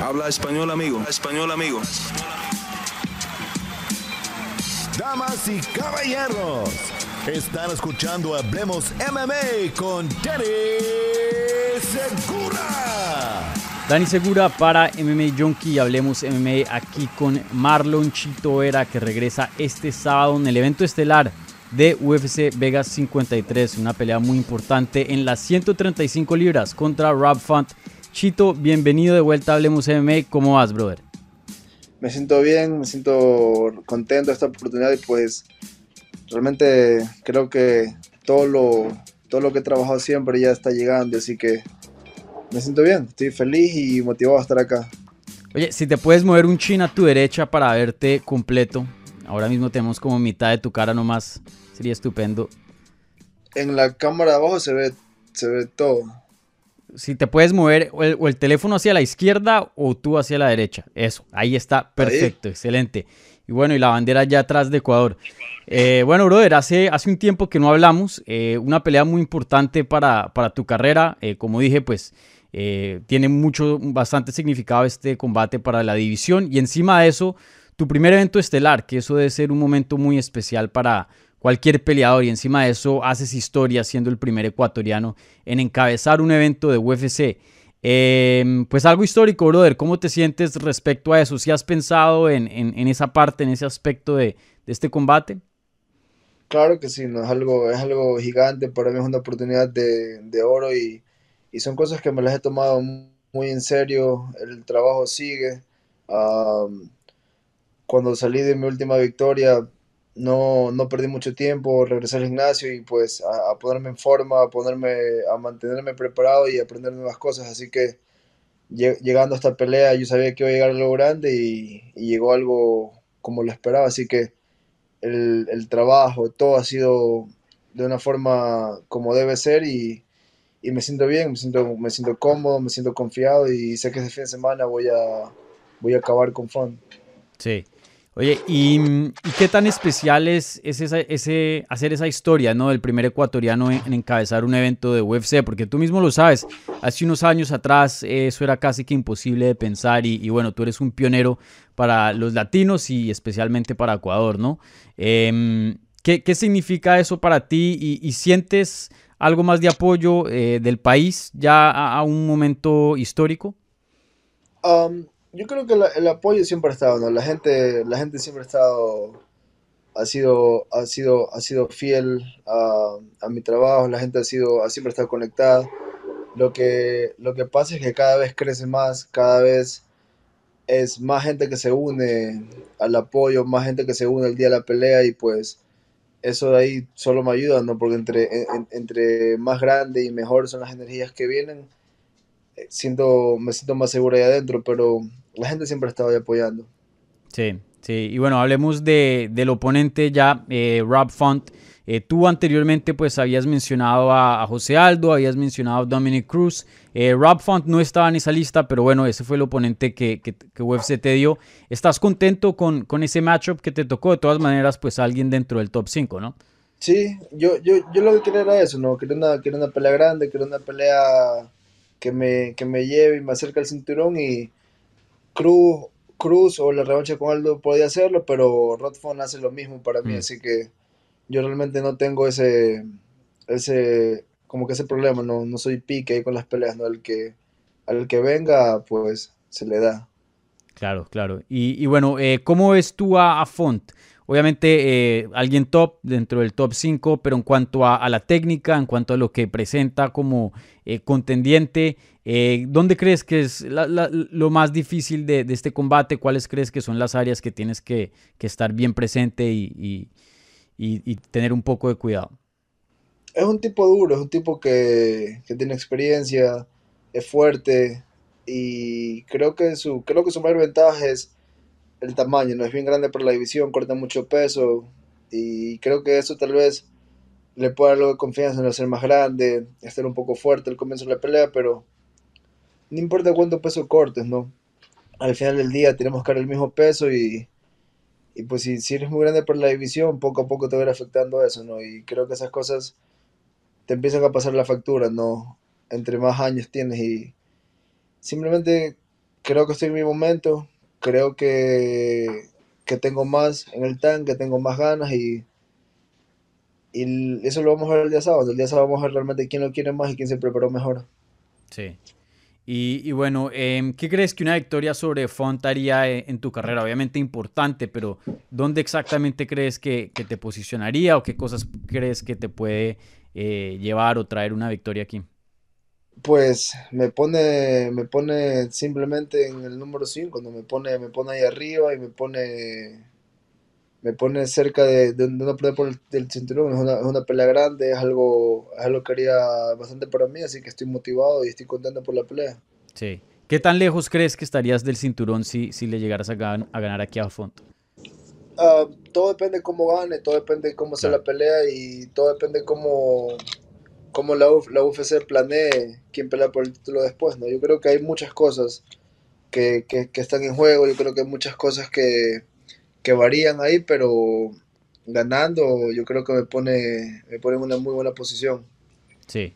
Habla español, amigo. Español, amigo. Damas y caballeros, están escuchando Hablemos MMA con Danny Segura. Dani Segura para MMA Junkie. Hablemos MMA aquí con Marlon Chito Vera que regresa este sábado en el evento estelar de UFC Vegas 53. Una pelea muy importante en las 135 libras contra Rob Font Chito, bienvenido de vuelta a Hablemos MMA. ¿Cómo vas, brother? Me siento bien, me siento contento de esta oportunidad y pues realmente creo que todo lo, todo lo que he trabajado siempre ya está llegando, así que me siento bien, estoy feliz y motivado a estar acá. Oye, si te puedes mover un chin a tu derecha para verte completo, ahora mismo tenemos como mitad de tu cara nomás, sería estupendo. En la cámara de abajo se ve, se ve todo si te puedes mover o el, teléfono hacia la izquierda o tú hacia la derecha. Eso, ahí está, perfecto, excelente. Y bueno, y la bandera ya atrás de Ecuador. Eh, bueno, brother, hace, hace un tiempo que no hablamos, eh, una pelea muy importante para, para tu carrera. Eh, como dije, pues tiene mucho, bastante significado este combate para la división. Y encima de eso, tu primer evento estelar, que eso debe ser un momento muy especial para, cualquier peleador y encima de eso haces historia siendo el primer ecuatoriano en encabezar un evento de UFC. Em, pues algo histórico, brother. ¿Cómo te sientes respecto a eso? ¿Si has pensado en, esa parte, en ese aspecto de, este combate? Claro que sí, es, algo, es algo gigante. Para mí es una oportunidad de, oro y, son cosas que me las he tomado muy en serio. El trabajo sigue. cuando salí de mi última victoria, no, no perdí mucho tiempo, regresé al gimnasio y pues a, ponerme en forma, a ponerme, a mantenerme preparado y aprender nuevas cosas. Así que llegando a esta pelea yo sabía que iba a llegar algo grande y, llegó algo como lo esperaba. Así que el, trabajo, todo ha sido de una forma como debe ser y, me siento bien, me siento, me siento cómodo, me siento confiado y sé que este fin de semana voy a, voy a acabar con fun. Sí. Oye, ¿y, qué tan especial es, ese, hacer esa historia, ¿no? Del primer ecuatoriano en, encabezar un evento de UFC, porque tú mismo lo sabes, hace unos años atrás eso era casi que imposible de pensar y, bueno, tú eres un pionero para los latinos y especialmente para Ecuador, ¿no? Em, ¿qué, significa eso para ti y, sientes algo más de apoyo eh, del país ya a, un momento histórico? Um, yo creo que el apoyo siempre ha estado, ¿no? La gente, la gente siempre ha estado, ha sido, ha sido, ha sido fiel a, mi trabajo, la gente ha sido, ha siempre estado conectada. Lo que, lo que pasa es que cada vez crece más, cada vez es más gente que se une al apoyo, más gente que se une el día de la pelea y pues eso de ahí solo me ayuda, ¿no? Porque entre, entre más grande y mejor son las energías que vienen, siento, me siento más seguro ahí adentro, pero la gente siempre ha estado ahí apoyando. Sí, sí. Y bueno, hablemos de, del oponente ya, eh, Rob Font. Eh, tú anteriormente pues habías mencionado a, José Aldo, habías mencionado a Dominic Cruz. Eh, Rob Font no estaba en esa lista, pero bueno, ese fue el oponente que, que, que UFC te dio. ¿Estás contento con, con, ese matchup que te tocó? De todas maneras, pues alguien dentro del top 5, ¿no? Sí, yo, yo, yo lo que quería era eso, ¿no? Quería una, quería una pelea grande, quería una pelea que me, que me lleve y me acerque al cinturón y Cruz, Cruz o la revancha con Aldo podía hacerlo, pero Rodfon hace lo mismo para mí, mm. así que yo realmente no tengo ese, ese, como que ese problema, no, no soy pique ahí con las peleas, ¿no? El que, al que venga, pues se le da. Claro, claro. Y, y bueno, eh, ¿cómo ves tú a, a Font? Obviamente eh, alguien top dentro del top 5, pero en cuanto a, la técnica, en cuanto a lo que presenta como eh, contendiente, eh, ¿dónde crees que es lo más difícil de, este combate? ¿Cuáles crees que son las áreas que tienes que, estar bien presente y, tener un poco de cuidado? Es un tipo duro, es un tipo que, tiene experiencia, es fuerte y creo que su, creo que su mayor ventaja es el tamaño, no es bien grande para la división, corta mucho peso y creo que eso tal vez le puede dar algo de confianza en ser más grande, estar un poco fuerte al comienzo de la pelea, pero no importa cuánto peso cortes, ¿no? Al final del día tenemos que dar el mismo peso y, y pues si, si, eres muy grande para la división, poco a poco te va a ir afectando eso, ¿no? Y creo que esas cosas te empiezan a pasar la factura, ¿no? Entre más años tienes y simplemente creo que estoy en mi momento, creo que, que tengo más en el tanque, tengo más ganas y, y eso lo vamos a ver el día sábado. El día sábado vamos a ver realmente quién lo quiere más y quién se preparó mejor. Sí. Y, bueno, em, ¿qué crees que una victoria sobre Font haría e, en tu carrera? Obviamente importante, pero ¿dónde exactamente crees que, te posicionaría o qué cosas crees que te puede eh, llevar o traer una victoria aquí? Pues me pone, me pone simplemente en el número 5, cuando me pone, me pone ahí arriba y me pone me pone cerca de, de, una pelea por el, cinturón. Es una, es una, pelea grande, es algo, es algo que haría bastante para mí, así que estoy motivado y estoy contento por la pelea. Sí. ¿Qué tan lejos crees que estarías del cinturón si, si le llegaras a, a ganar aquí a fondo? Ah, todo depende cómo gane, todo depende cómo sea la pelea y todo depende cómo, cómo la, la UFC planee quién pelea por el título después. ¿no? Yo creo que hay muchas cosas que, que, están en juego, yo creo que hay muchas cosas que que varían ahí, pero ganando yo creo que me pone, me pone en una muy buena posición. Sí.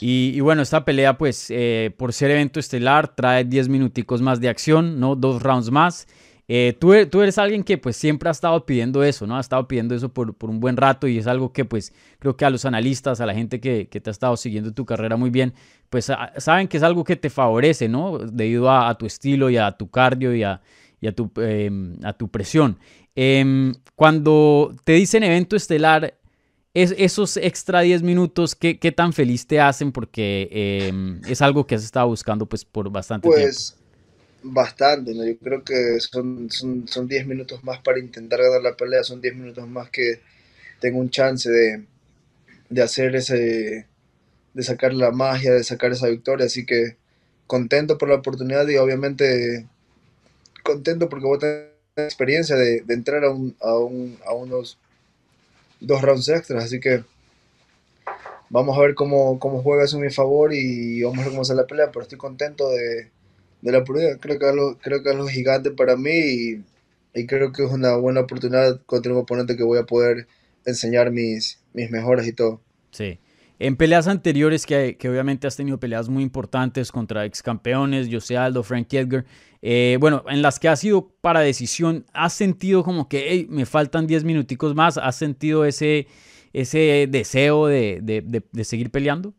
Y, bueno, esta pelea, pues, eh, por ser evento estelar, trae 10 minuticos más de acción, ¿no? Dos rounds más. Eh, tú, tú, eres alguien que pues siempre ha estado pidiendo eso, ¿no? Ha estado pidiendo eso por, un buen rato y es algo que pues creo que a los analistas, a la gente que, te ha estado siguiendo tu carrera muy bien, pues saben que es algo que te favorece, ¿no? Debido a, a tu estilo y a tu cardio y a, y a tu, em, a tu presión. Em, cuando te dicen evento estelar, es, esos extra 10 minutos, ¿qué, ¿qué, tan feliz te hacen? Porque em, es algo que has estado buscando pues por bastante pues, tiempo. Bastante, ¿no? Yo creo que son, son, son 10 minutos más para intentar ganar la pelea, son 10 minutos más que tengo un chance de, de hacer ese, de sacar la magia, de sacar esa victoria, así que contento por la oportunidad y obviamente contento porque voy a tener experiencia de, entrar a, un, a, un, a, unos dos rounds extras, así que vamos a ver cómo, cómo juega eso en mi favor y vamos a ver cómo sale la pelea, pero estoy contento de, de la oportunidad, creo que, es algo, creo que es algo gigante para mí y, y, creo que es una buena oportunidad contra un oponente que voy a poder enseñar mis, mis mejoras y todo. Sí. En peleas anteriores, que, que, obviamente has tenido peleas muy importantes contra ex campeones, José Aldo, Frank Edgar, eh, bueno, en las que has sido para decisión, ¿has sentido como que me faltan 10 minuticos más? ¿Has sentido ese, ese deseo de, de, de, seguir peleando?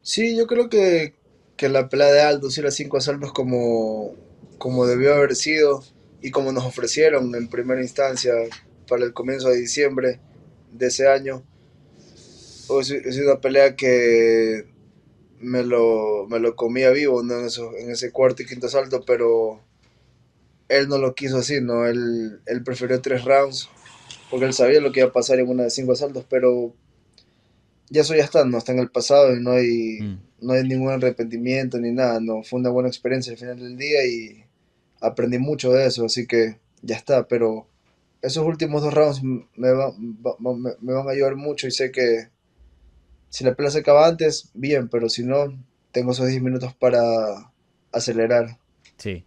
Sí, yo creo que, que la pelea de Aldo, si las 5 asaltos como, como debió haber sido y como nos ofrecieron en primera instancia para el comienzo de diciembre de ese año es una pelea que me lo, me lo comía vivo en, en ese cuarto y quinto salto, pero él no lo quiso así, ¿no? Él, él prefirió tres rounds porque él sabía lo que iba a pasar en una de cinco asaltos, pero ya eso ya está, no está en el pasado y no hay, mm. No hay ningún arrepentimiento ni nada, no, fue una buena experiencia al final del día y aprendí mucho de eso, así que ya está, pero esos últimos dos rounds me, me van a ayudar mucho y sé que si la pelea se acaba antes, bien, pero si no, tengo esos 10 minutos para acelerar. Sí.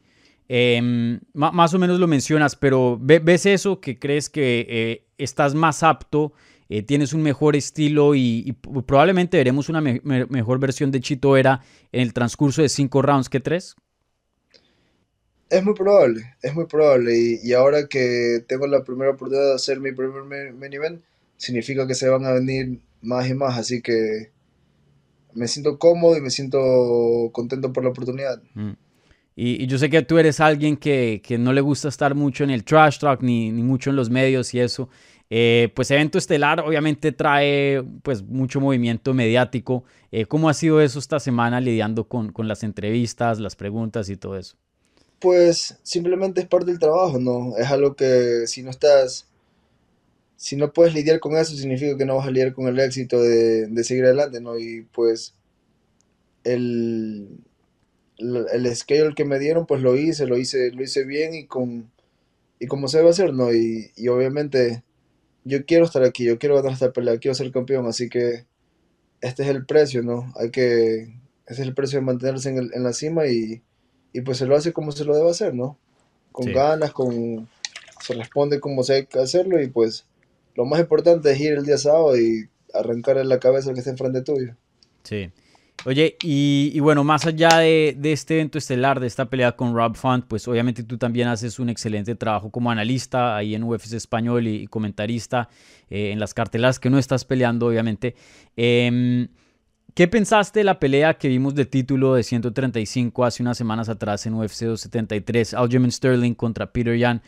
Em, más o menos lo mencionas, pero ¿ves eso que crees que eh, estás más apto, eh, tienes un mejor estilo y, probablemente veremos una mejor versión de Chito Era en el transcurso de cinco rounds que tres? Es muy probable, es muy probable. Y, ahora que tengo la primera oportunidad de hacer mi primer main event, significa que se van a venir más y más, así que me siento cómodo y me siento contento por la oportunidad. Mm. Y, yo sé que tú eres alguien que, que, no le gusta estar mucho en el trash talk ni, ni mucho en los medios y eso. Eh, pues evento estelar obviamente trae pues mucho movimiento mediático. Eh, ¿Cómo ha sido eso esta semana lidiando con, con, las entrevistas, las preguntas y todo eso? Pues simplemente es parte del trabajo, ¿no? Es algo que si no estás si no puedes lidiar con eso, significa que no vas a lidiar con el éxito de, de seguir adelante, ¿no? Y pues el, el schedule que me dieron, pues lo hice, lo hice, lo hice bien y con y como se debe hacer, ¿no? Y, y obviamente yo quiero estar aquí, yo quiero ganar esta pelea, quiero ser campeón, así que este es el precio, ¿no? Hay que, ese es el precio de mantenerse en, en la cima y, y, pues se lo hace como se lo debe hacer, ¿no? Con ganas, con, se responde como se hay que hacerlo y pues lo más importante es ir el día sábado y arrancar en la cabeza al que esté enfrente tuyo. Sí. Oye, y, bueno, más allá de, este evento estelar, de esta pelea con Rob Font, pues obviamente tú también haces un excelente trabajo como analista ahí en UFC Español y, comentarista eh, en las cartelas que no estás peleando, obviamente. Em, ¿Qué pensaste de la pelea que vimos de título de 135 hace unas semanas atrás en UFC 273? Aljamain Sterling contra Peter Yan.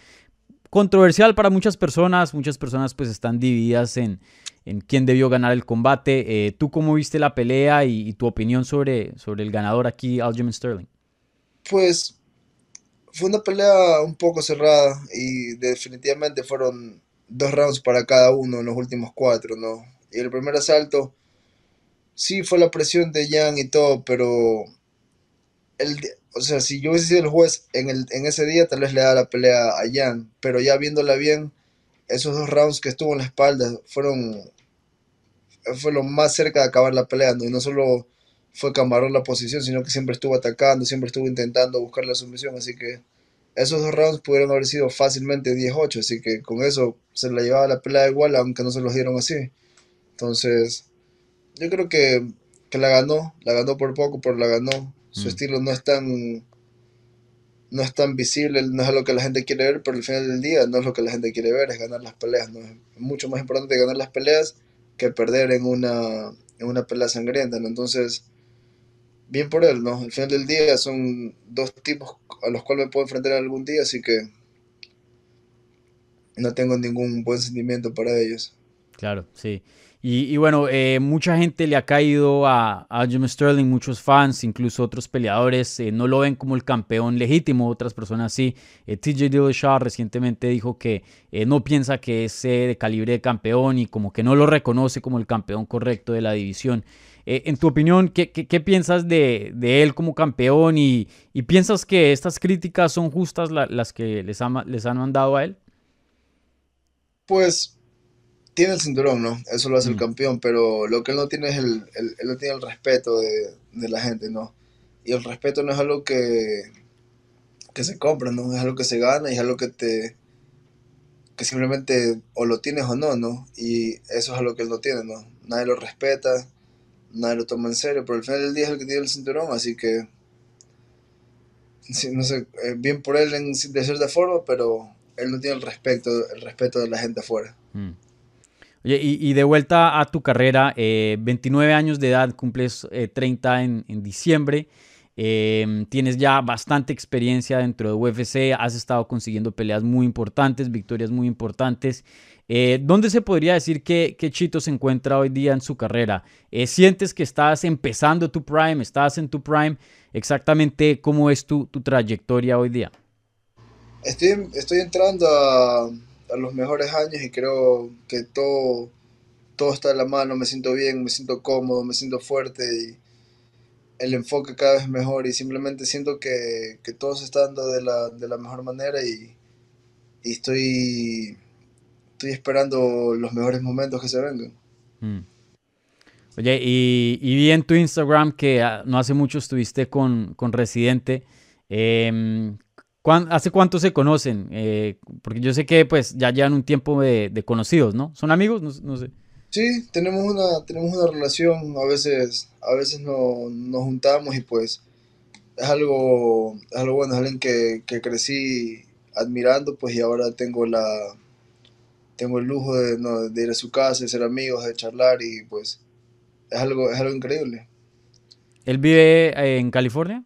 Controversial para muchas personas, muchas personas pues están divididas en, en quién debió ganar el combate. Eh, ¿Tú cómo viste la pelea y, tu opinión sobre, sobre el ganador aquí, Aljamain Sterling? Pues fue una pelea un poco cerrada y definitivamente fueron dos rounds para cada uno en los últimos cuatro, ¿no? Y el primer asalto, sí fue la presión de Jan y todo, pero el, o sea, si yo hubiese sido el juez en, el, en ese día, tal vez le daba la pelea a Jan, pero ya viéndola bien, esos dos rounds que estuvo en la espalda fueron fue lo más cerca de acabar la pelea, y no solo fue Camarón la posición, sino que siempre estuvo atacando, siempre estuvo intentando buscar la sumisión, así que esos dos rounds pudieron haber sido fácilmente 10-8, así que con eso se la llevaba la pelea igual, aunque no se los dieron así. Entonces, yo creo que, que la ganó, la ganó por poco, pero la ganó. Su mm. estilo no es tan no es tan visible, no es lo que la gente quiere ver, pero al final del día no es lo que la gente quiere ver, es ganar las peleas. ¿no? Es mucho más importante ganar las peleas que perder en una, en una pelea sangrienta, ¿no? Entonces, bien por él, ¿no? Al final del día son dos tipos a los cuales me puedo enfrentar algún día, así que no tengo ningún buen sentimiento para ellos. Claro, sí. Y, bueno, eh, mucha gente le ha caído a, a Jim Sterling, muchos fans, incluso otros peleadores, eh, no lo ven como el campeón legítimo, otras personas sí. Eh, TJ Dillashaw recientemente dijo que no piensa que es de calibre de campeón y como que no lo reconoce como el campeón correcto de la división. en tu opinión, ¿qué, piensas de, de, él como campeón y, y, piensas que estas críticas son justas las que les, les han mandado a él? Pues tiene el cinturón, ¿no? Eso lo hace el mm. campeón, pero lo que él no tiene es el, él no tiene el respeto de, la gente, ¿no? Y el respeto no es algo que, que se compra, ¿no? Es algo que se gana y es algo que te que simplemente o lo tienes o no, ¿no? Y eso es algo que él no tiene, ¿no? Nadie lo respeta, nadie lo toma en serio, pero al final del día es el que tiene el cinturón, así que no sé, eh, bien por él en, de cierta forma, pero él no tiene el respeto, el respeto de la gente afuera. Mm. Oye, y, de vuelta a tu carrera, 29 eh, años de edad, cumples 30 eh, en, diciembre. Em, tienes ya bastante experiencia dentro de UFC, has estado consiguiendo peleas muy importantes, victorias muy importantes. Eh, ¿Dónde se podría decir que, Chito se encuentra hoy día en su carrera? ¿Sientes que estás empezando tu prime? ¿Estás en tu prime? Exactamente cómo es tu, tu trayectoria hoy día. Estoy entrando a a los mejores años y creo que todo, todo está en la mano, me siento bien, me siento cómodo, me siento fuerte y el enfoque cada vez mejor y simplemente siento que, todo se está dando de la, mejor manera y, estoy, estoy esperando los mejores momentos que se vengan. Mm. Oye, y, vi en tu Instagram que ah, no hace mucho estuviste con, con Residente. Em, ¿Hace cuánto se conocen? Eh, porque yo sé que pues ya llevan un tiempo de, conocidos, ¿no? ¿Son amigos? No, sé. Sí, tenemos una, tenemos una relación, a veces, a veces no, nos juntamos y pues es algo, es algo bueno, es alguien que, crecí admirando, pues y ahora tengo la tengo el lujo de, de, ir a su casa, de ser amigos, de charlar y pues es algo, es algo increíble. ¿Él vive en California?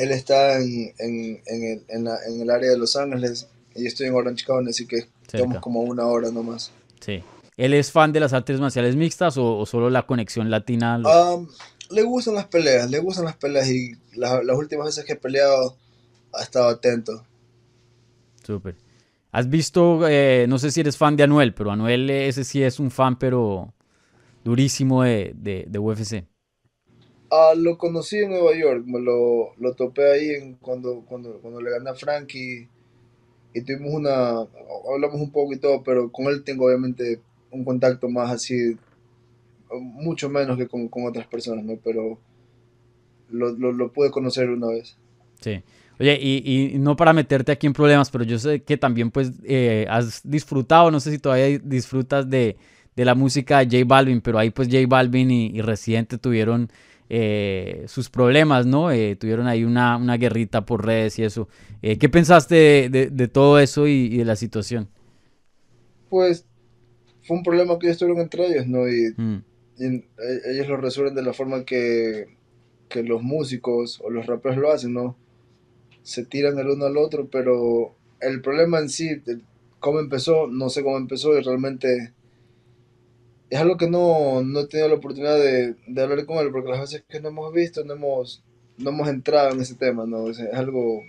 Él está en, en, en, el, en, la, en, el, área de Los Ángeles y yo estoy en Orange County, así que estamos como una hora nomás. Sí. ¿Él es fan de las artes marciales mixtas o, solo la conexión latina? Um, le gustan las peleas, le gustan las peleas y las últimas veces que he peleado ha estado atento. Súper. ¿Has visto, eh, no sé si eres fan de Anuel, pero Anuel ese sí es un fan, pero durísimo de, de, de UFC? Ah, lo conocí en Nueva York, me lo, lo topé ahí en cuando, cuando, cuando le gané a Frankie y tuvimos una, hablamos un poco y todo, pero con él tengo obviamente un contacto más así, mucho menos que con, con otras personas, ¿no? Pero lo, lo, lo, pude conocer una vez. Sí. Oye, y, y, no para meterte aquí en problemas, pero yo sé que también pues eh, has disfrutado, no sé si todavía disfrutas de, de la música de J Balvin, pero ahí pues J Balvin y, Residente tuvieron eh, sus problemas, ¿no? Eh, tuvieron ahí una, una, guerrita por redes y eso. Eh, ¿Qué pensaste de, todo eso y, de la situación? Pues fue un problema que ellos tuvieron entre ellos, ¿no? Y, mm. ellos lo resuelven de la forma que, que los músicos o los raperos lo hacen, ¿no? Se tiran el uno al otro, pero el problema en sí, cómo empezó, no sé cómo empezó y realmente es algo que no, no he tenido la oportunidad de, hablar con él, porque las veces que no hemos visto, no hemos, no hemos entrado en ese tema, ¿no? Es, algo...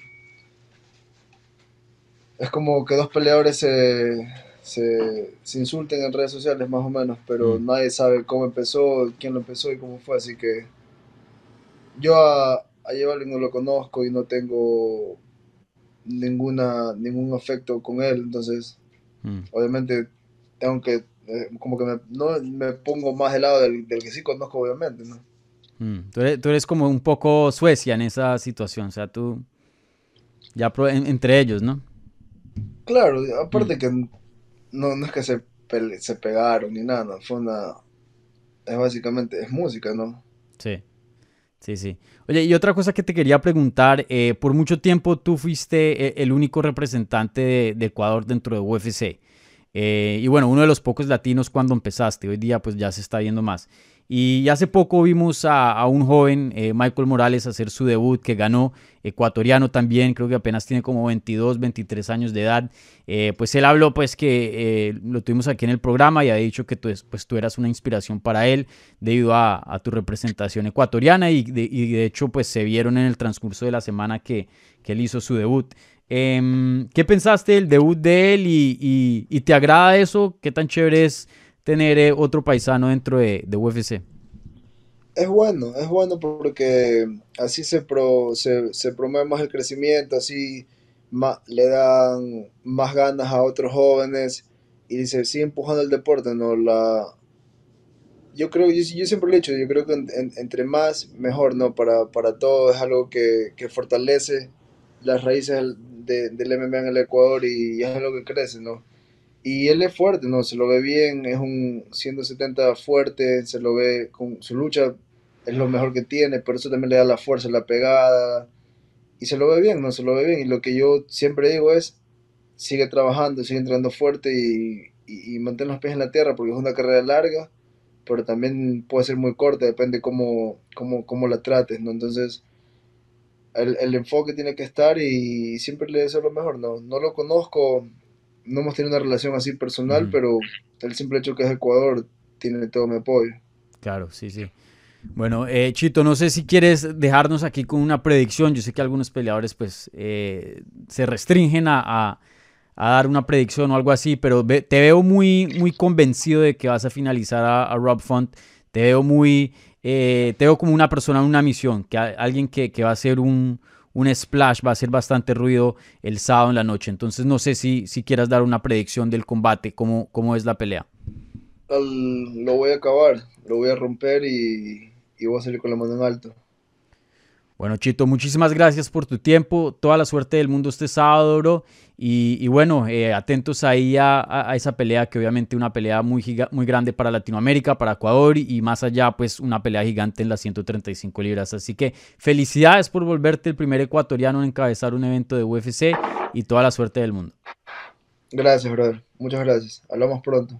Es como que dos peleadores se, se, insulten en redes sociales, más o menos, pero mm. nadie sabe cómo empezó, quién lo empezó y cómo fue, así que yo a, a no lo conozco y no tengo ninguna, ningún afecto con él, entonces mm. obviamente tengo que, eh, como que me, no, me pongo más del lado del, que sí conozco, obviamente, ¿no? Mm. Tú, eres, como un poco Suecia en esa situación, o sea, tú, ya entre ellos, ¿no? Claro, aparte mm. que no, no es que se, se pegaron ni nada, fue una, es básicamente, es música, ¿no? Sí. Sí, sí. Oye, y otra cosa que te quería preguntar, eh, por mucho tiempo tú fuiste eh, el único representante de, Ecuador dentro de UFC. Eh, y bueno, uno de los pocos latinos cuando empezaste, hoy día pues ya se está viendo más. Y hace poco vimos a, un joven, eh, Michael Morales, hacer su debut, que ganó, ecuatoriano también, creo que apenas tiene como 22, 23 años de edad. Eh, pues él habló, pues que eh, lo tuvimos aquí en el programa y ha dicho que tú, pues, tú eras una inspiración para él debido a, tu representación ecuatoriana y de, hecho pues se vieron en el transcurso de la semana que, él hizo su debut. Em, ¿Qué pensaste del debut de él y, te agrada eso? ¿Qué tan chévere es? tener eh, otro paisano dentro de, UFC. Es bueno, es bueno porque así se, pro, se, promueve más el crecimiento, así le dan más ganas a otros jóvenes y se sigue empujando el deporte, ¿no? La, yo creo, yo, siempre lo he dicho, yo creo que entre más, mejor, ¿no? Para, para todo es algo que fortalece las raíces del, del MMA en el Ecuador y es algo que crece, ¿no? Y él es fuerte, ¿no? Se lo ve bien, es un 170 fuerte, se lo ve con su lucha, es lo mejor que tiene, pero eso también le da la fuerza, la pegada, y se lo ve bien, ¿no? Se lo ve bien. Y lo que yo siempre digo es, sigue trabajando, sigue entrando fuerte y, y, mantén los pies en la tierra, porque es una carrera larga, pero también puede ser muy corta, depende cómo, cómo, cómo la trates, ¿no? Entonces, el, el enfoque tiene que estar y siempre le deseo lo mejor, ¿no? No lo conozco no hemos tenido una relación así personal, pero el simple hecho que es Ecuador tiene todo mi apoyo. Claro, sí, sí. Bueno, eh, Chito, no sé si quieres dejarnos aquí con una predicción. Yo sé que algunos peleadores pues eh, se restringen a, dar una predicción o algo así, pero te veo muy, muy convencido de que vas a finalizar a, Rob Font. Te veo muy, eh, te veo como una persona en una misión, que alguien que, va a ser un, un splash, va a hacer bastante ruido el sábado en la noche. Entonces no sé si, si quieras dar una predicción del combate, cómo, cómo es la pelea. lo voy a acabar, lo voy a romper y, y voy a salir con la mano en alto. Bueno, Chito, muchísimas gracias por tu tiempo. Toda la suerte del mundo este sábado, bro. Y, bueno, eh, atentos ahí a, esa pelea, que obviamente una pelea muy, muy grande para Latinoamérica, para Ecuador y, más allá, pues una pelea gigante en las 135 libras. Así que felicidades por volverte el primer ecuatoriano en encabezar un evento de UFC y toda la suerte del mundo. Gracias, brother. Muchas gracias. Hablamos pronto.